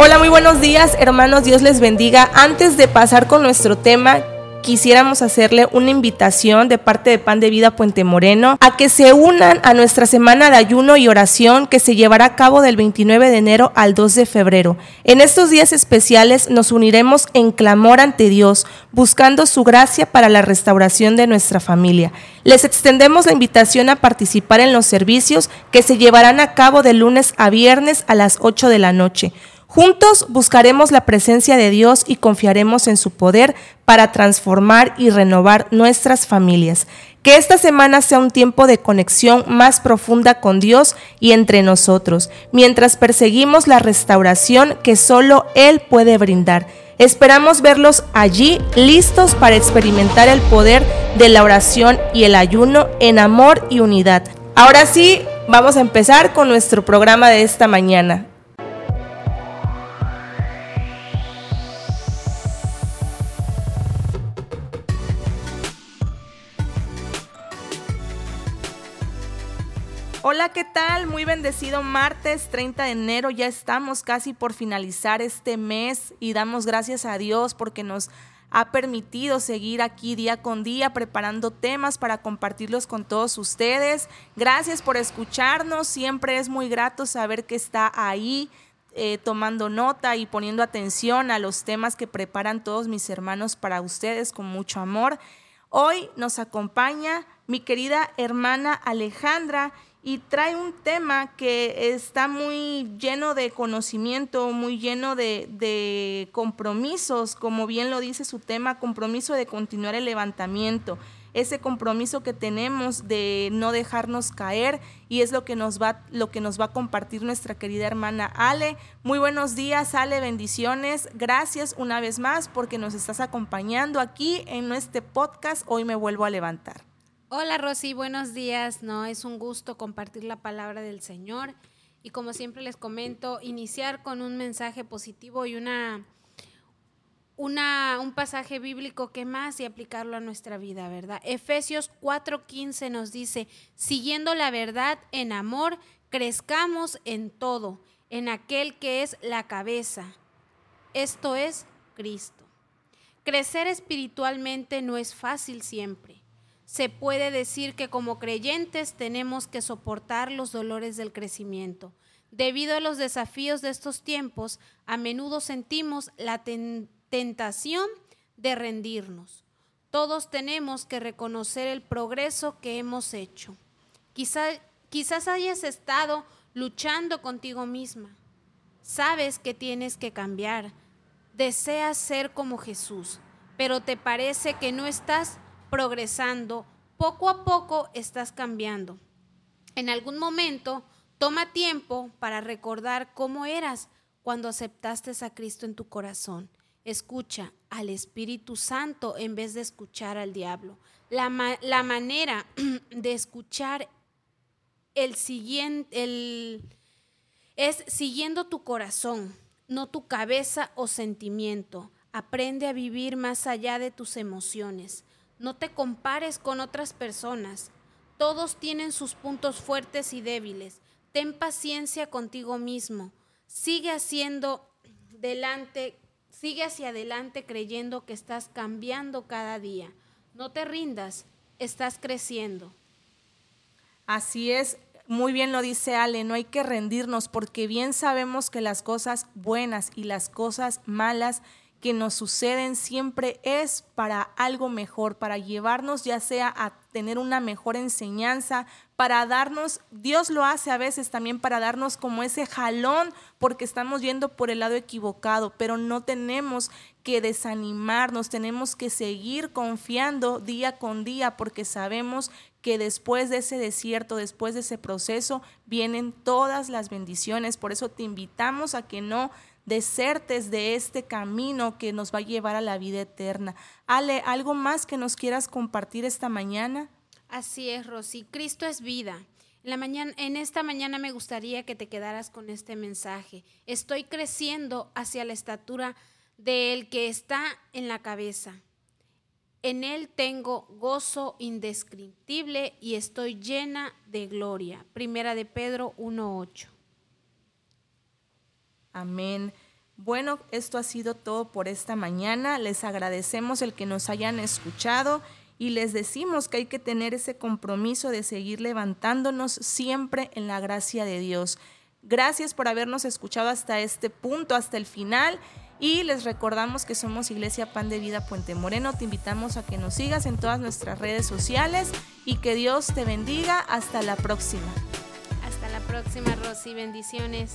Hola, muy buenos días, hermanos. Dios les bendiga. Antes de pasar con nuestro tema, quisiéramos hacerle una invitación de parte de Pan de Vida Puente Moreno a que se unan a nuestra semana de ayuno y oración que se llevará a cabo del 29 de enero al 2 de febrero. En estos días especiales nos uniremos en clamor ante Dios, buscando su gracia para la restauración de nuestra familia. Les extendemos la invitación a participar en los servicios que se llevarán a cabo de lunes a viernes a las 8 de la noche. Juntos buscaremos la presencia de Dios y confiaremos en su poder para transformar y renovar nuestras familias. Que esta semana sea un tiempo de conexión más profunda con Dios y entre nosotros, mientras perseguimos la restauración que solo Él puede brindar. Esperamos verlos allí listos para experimentar el poder de la oración y el ayuno en amor y unidad. Ahora sí, vamos a empezar con nuestro programa de esta mañana. Hola, ¿qué tal? Muy bendecido martes 30 de enero. Ya estamos casi por finalizar este mes y damos gracias a Dios porque nos ha permitido seguir aquí día con día preparando temas para compartirlos con todos ustedes. Gracias por escucharnos. Siempre es muy grato saber que está ahí eh, tomando nota y poniendo atención a los temas que preparan todos mis hermanos para ustedes con mucho amor. Hoy nos acompaña mi querida hermana Alejandra y trae un tema que está muy lleno de conocimiento, muy lleno de, compromisos, como bien lo dice su tema, compromiso de continuar el levantamiento, ese compromiso que tenemos de no dejarnos caer y es lo que nos va, lo que nos va a compartir nuestra querida hermana Ale. Muy buenos días, Ale, bendiciones. Gracias una vez más porque nos estás acompañando aquí en este podcast. Hoy me vuelvo a levantar. Hola Rosy, buenos días. No, es un gusto compartir la palabra del Señor y como siempre les comento, iniciar con un mensaje positivo y una, una un pasaje bíblico que más y aplicarlo a nuestra vida, ¿verdad? Efesios 4:15 nos dice, siguiendo la verdad en amor, crezcamos en todo, en aquel que es la cabeza. Esto es Cristo. Crecer espiritualmente no es fácil siempre se puede decir que como creyentes tenemos que soportar los dolores del crecimiento. Debido a los desafíos de estos tiempos, a menudo sentimos la tentación de rendirnos. Todos tenemos que reconocer el progreso que hemos hecho. quizás hayas estado luchando contigo misma. Sabes que tienes que cambiar. Deseas ser como Jesús, pero te parece que no estás progresando, poco a poco estás cambiando. En algún momento, toma tiempo para recordar cómo eras cuando aceptaste a Cristo en tu corazón. Escucha al Espíritu Santo en vez de escuchar al diablo. La, la manera de escuchar el siguiente, el, es siguiendo tu corazón, no tu cabeza o sentimiento. Aprende a vivir más allá de tus emociones. No te compares con otras personas. Todos tienen sus puntos fuertes y débiles. Ten paciencia contigo mismo. Sigue haciendo delante, sigue hacia adelante creyendo que estás cambiando cada día. No te rindas, estás creciendo. Así es, muy bien lo dice Ale, no hay que rendirnos porque bien sabemos que las cosas buenas y las cosas malas que nos suceden siempre es para algo mejor, para llevarnos ya sea a tener una mejor enseñanza, para darnos, Dios lo hace a veces también para darnos como ese jalón porque estamos yendo por el lado equivocado, pero no tenemos que desanimarnos, tenemos que seguir confiando día con día porque sabemos que después de ese desierto, después de ese proceso, vienen todas las bendiciones. Por eso te invitamos a que no desertes de este camino que nos va a llevar a la vida eterna. Ale, ¿algo más que nos quieras compartir esta mañana? Así es, Rosy. Cristo es vida. En, la mañana, en esta mañana me gustaría que te quedaras con este mensaje. Estoy creciendo hacia la estatura del que está en la cabeza. En Él tengo gozo indescriptible y estoy llena de gloria. Primera de Pedro 1.8. Amén. Bueno, esto ha sido todo por esta mañana. Les agradecemos el que nos hayan escuchado y les decimos que hay que tener ese compromiso de seguir levantándonos siempre en la gracia de Dios. Gracias por habernos escuchado hasta este punto, hasta el final. Y les recordamos que somos Iglesia Pan de Vida Puente Moreno. Te invitamos a que nos sigas en todas nuestras redes sociales y que Dios te bendiga. Hasta la próxima. Hasta la próxima, Rosy. Bendiciones.